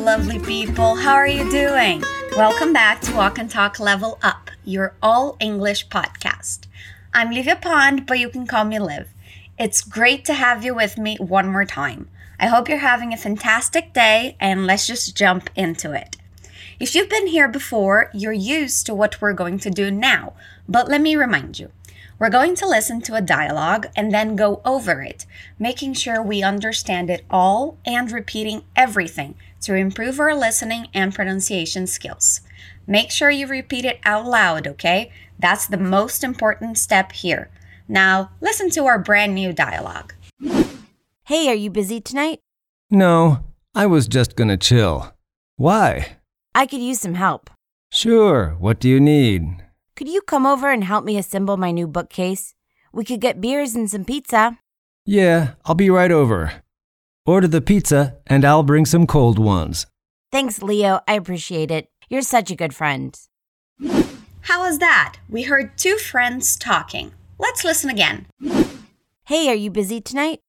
lovely people. How are you doing? Welcome back to Walk and Talk Level Up, your all English podcast. I'm Livia Pond, but you can call me Liv. It's great to have you with me one more time. I hope you're having a fantastic day, and let's just jump into it. If you've been here before, you're used to what we're going to do now, but let me remind you. We're going to listen to a dialogue and then go over it, making sure we understand it all and repeating everything to improve our listening and pronunciation skills. Make sure you repeat it out loud, okay? That's the most important step here. Now, listen to our brand new dialogue. Hey, are you busy tonight? No, I was just gonna chill. Why? I could use some help. Sure, what do you need? Could you come over and help me assemble my new bookcase? We could get beers and some pizza. Yeah, I'll be right over. Order the pizza, and I'll bring some cold ones. Thanks, Leo. I appreciate it. You're such a good friend. How was that? We heard two friends talking. Let's listen again. Hey, are you busy tonight?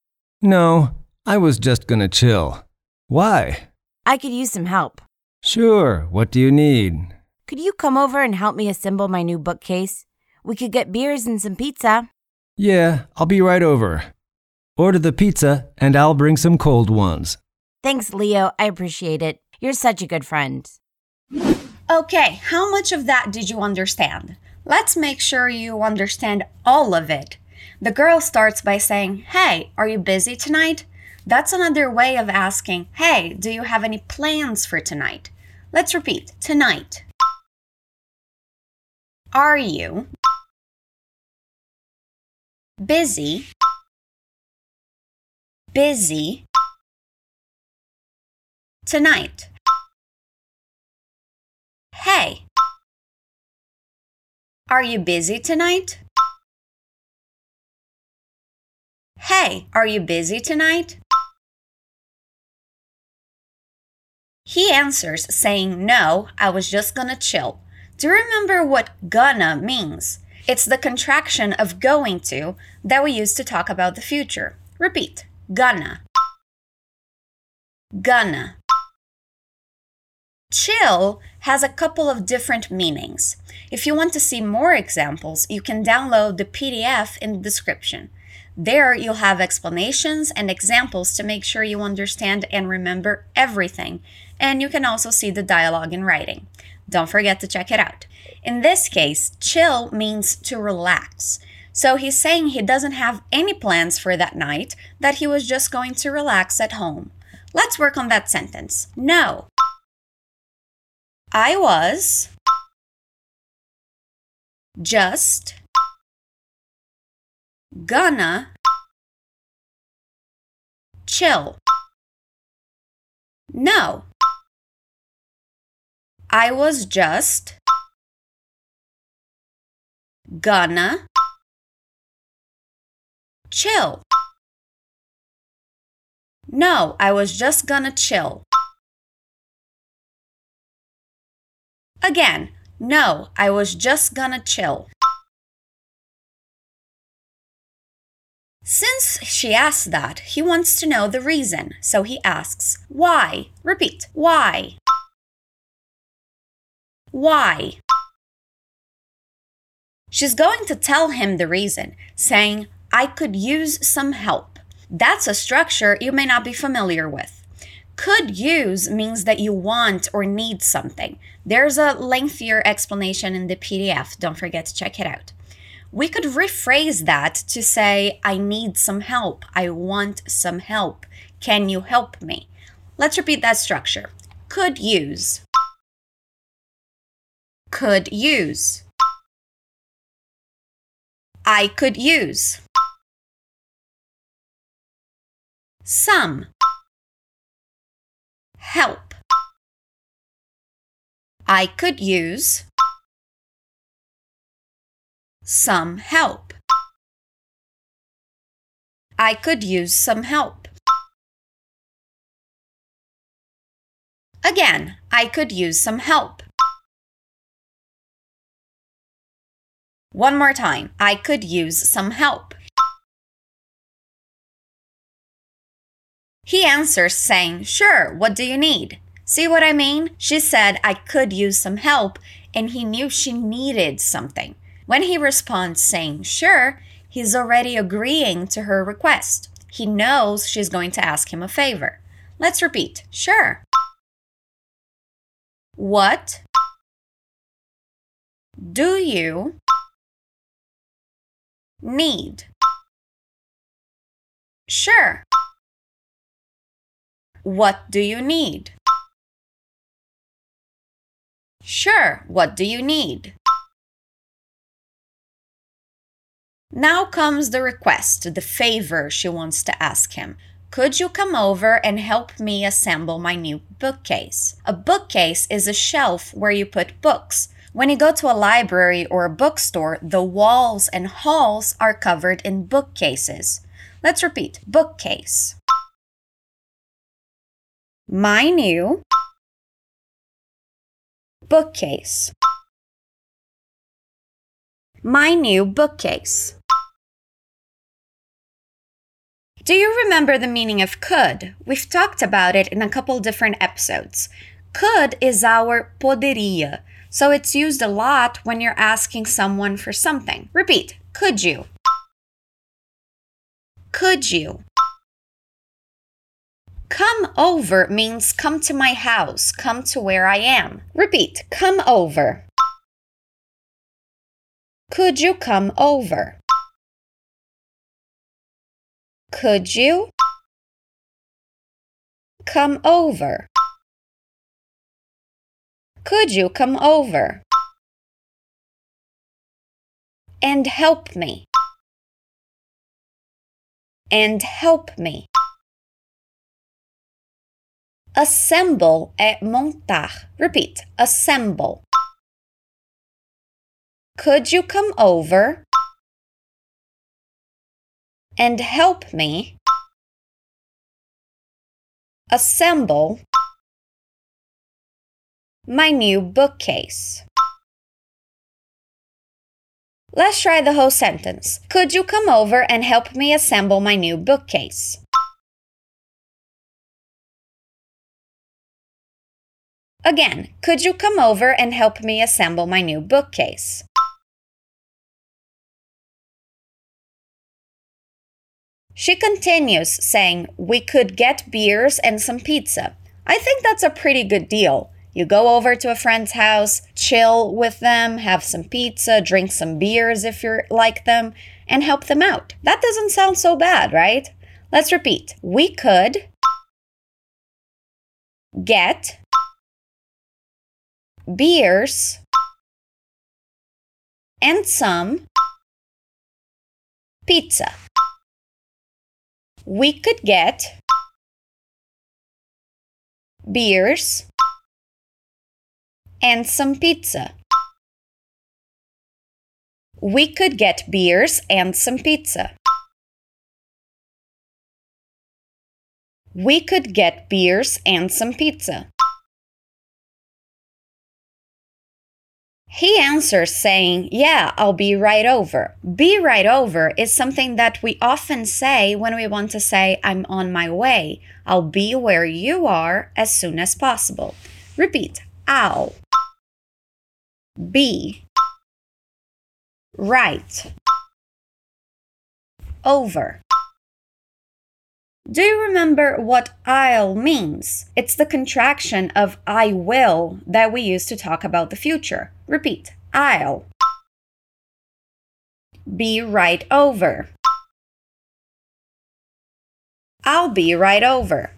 No, I was just gonna chill. Why? I could use some help. Sure, what do you need? Could you come over and help me assemble my new bookcase? We could get beers and some pizza. Yeah, I'll be right over. Order the pizza, and I'll bring some cold ones. Thanks, Leo. I appreciate it. You're such a good friend. Okay, how much of that did you understand? Let's make sure you understand all of it. The girl starts by saying, Hey, are you busy tonight? That's another way of asking, Hey, do you have any plans for tonight? Let's repeat tonight. Are you busy? Busy tonight. Hey, are you busy tonight? Hey, are you busy tonight? He answers saying, No, I was just gonna chill. Do you remember what gonna means? It's the contraction of going to that we use to talk about the future. Repeat gonna. Gonna. Chill has a couple of different meanings. If you want to see more examples, you can download the PDF in the description. There, you'll have explanations and examples to make sure you understand and remember everything, and you can also see the dialogue in writing. Don't forget to check it out. In this case, chill means to relax. So he's saying he doesn't have any plans for that night, that he was just going to relax at home. Let's work on that sentence. No. I was just gonna chill. No. I was just gonna chill. No, I was just gonna chill. Again, no, I was just gonna chill. Since she asked that, he wants to know the reason, so he asks, Why? Repeat, why? Why? She's going to tell him the reason, saying, I could use some help. That's a structure you may not be familiar with. Could use means that you want or need something. There's a lengthier explanation in the PDF. Don't forget to check it out. We could rephrase that to say, I need some help. I want some help. Can you help me? Let's repeat that structure. Could use could use. I could use. Some. Help. I could use some help. I could use some help. Again, I could use some help. One more time. I could use some help. He answers saying, Sure, what do you need? See what I mean? She said, I could use some help, and he knew she needed something. When he responds saying sure, he's already agreeing to her request. He knows she's going to ask him a favor. Let's repeat sure. What do you need? Sure. What do you need? Sure, what do you need? Now comes the request, the favor she wants to ask him. Could you come over and help me assemble my new bookcase? A bookcase is a shelf where you put books. When you go to a library or a bookstore, the walls and halls are covered in bookcases. Let's repeat bookcase. My new bookcase. My new bookcase. Do you remember the meaning of could? We've talked about it in a couple different episodes. Could is our poderia, so it's used a lot when you're asking someone for something. Repeat, could you? Could you? Come over means come to my house, come to where I am. Repeat, come over. Could you come over? Could you come over? Could you come over and help me? And help me. Assemble é montar. Repeat. Assemble. Could you come over and help me assemble my new bookcase. Let's try the whole sentence. Could you come over and help me assemble my new bookcase? Again, could you come over and help me assemble my new bookcase? She continues, saying, We could get beers and some pizza. I think that's a pretty good deal. You go over to a friend's house, chill with them, have some pizza, drink some beers if you like them, and help them out. That doesn't sound so bad, right? Let's repeat. We could get beers and some pizza we could get beers and some pizza. We could get beers and some pizza. We could get beers and some pizza. He answers saying, Yeah, I'll be right over. Be right over is something that we often say when we want to say, I'm on my way. I'll be where you are as soon as possible. Repeat, I'll be right over. Do you remember what I'll means? It's the contraction of I will that we use to talk about the future. Repeat I'll be right over. I'll be right over.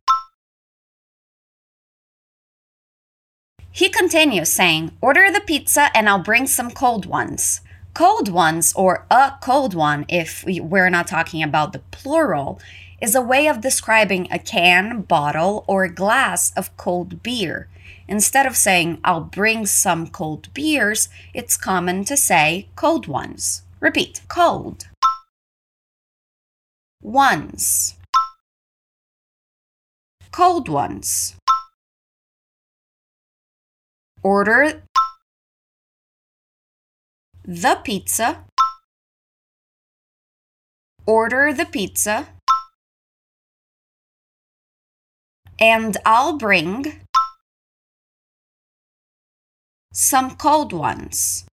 He continues saying, Order the pizza and I'll bring some cold ones. Cold ones, or a cold one, if we're not talking about the plural, is a way of describing a can, bottle, or glass of cold beer. Instead of saying, I'll bring some cold beers, it's common to say cold ones. Repeat cold. Ones. Cold ones. Order the pizza. Order the pizza. and I'll bring some cold ones.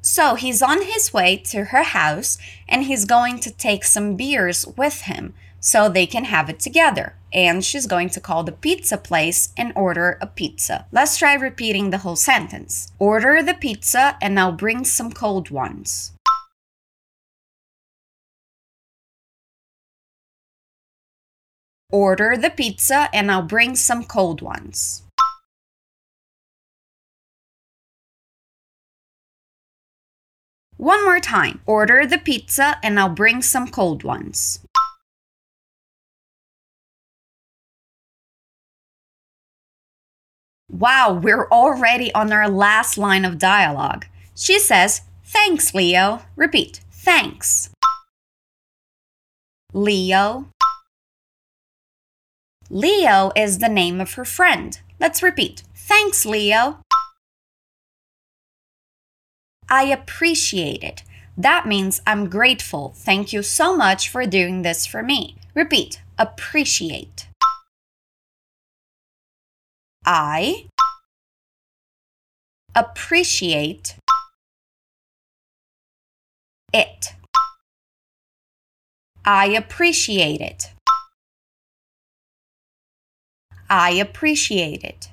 So he's on his way to her house and he's going to take some beers with him so they can have it together. And she's going to call the pizza place and order a pizza. Let's try repeating the whole sentence. Order the pizza and I'll bring some cold ones. Order the pizza and I'll bring some cold ones. One more time. Order the pizza and I'll bring some cold ones. Wow, we're already on our last line of dialogue. She says, Thanks, Leo. Repeat, thanks. Leo. Leo is the name of her friend. Let's repeat. Thanks, Leo. I appreciate it. That means I'm grateful. Thank you so much for doing this for me. Repeat. Appreciate. I appreciate it. I appreciate it. I appreciate it.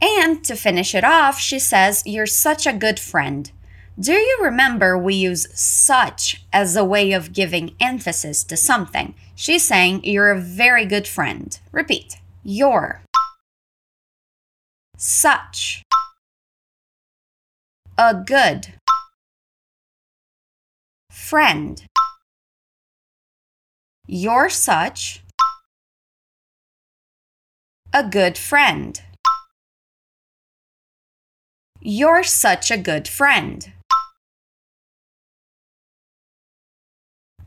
And to finish it off, she says, You're such a good friend. Do you remember we use such as a way of giving emphasis to something? She's saying, You're a very good friend. Repeat, you're. Such. A good. Friend. You're such. A good friend. You're such a good friend.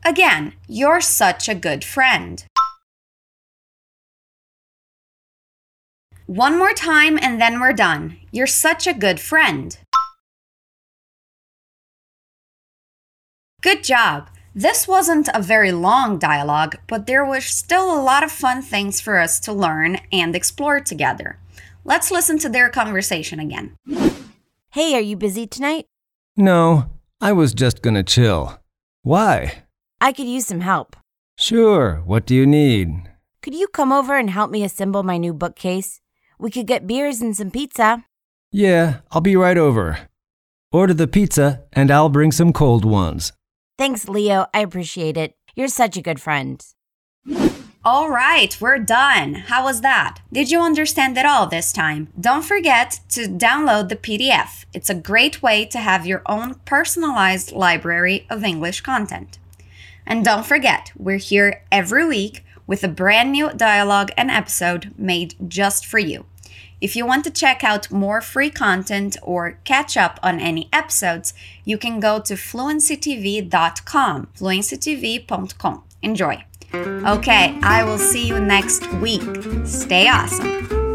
Again, you're such a good friend. One more time and then we're done. You're such a good friend. Good job. This wasn't a very long dialogue, but there were still a lot of fun things for us to learn and explore together. Let's listen to their conversation again. Hey, are you busy tonight? No, I was just gonna chill. Why? I could use some help. Sure, what do you need? Could you come over and help me assemble my new bookcase? We could get beers and some pizza. Yeah, I'll be right over. Order the pizza and I'll bring some cold ones. Thanks, Leo. I appreciate it. You're such a good friend. All right, we're done. How was that? Did you understand it all this time? Don't forget to download the PDF. It's a great way to have your own personalized library of English content. And don't forget, we're here every week with a brand new dialogue and episode made just for you. If you want to check out more free content or catch up on any episodes, you can go to fluencytv.com, fluencytv.com. Enjoy. Okay, I will see you next week. Stay awesome.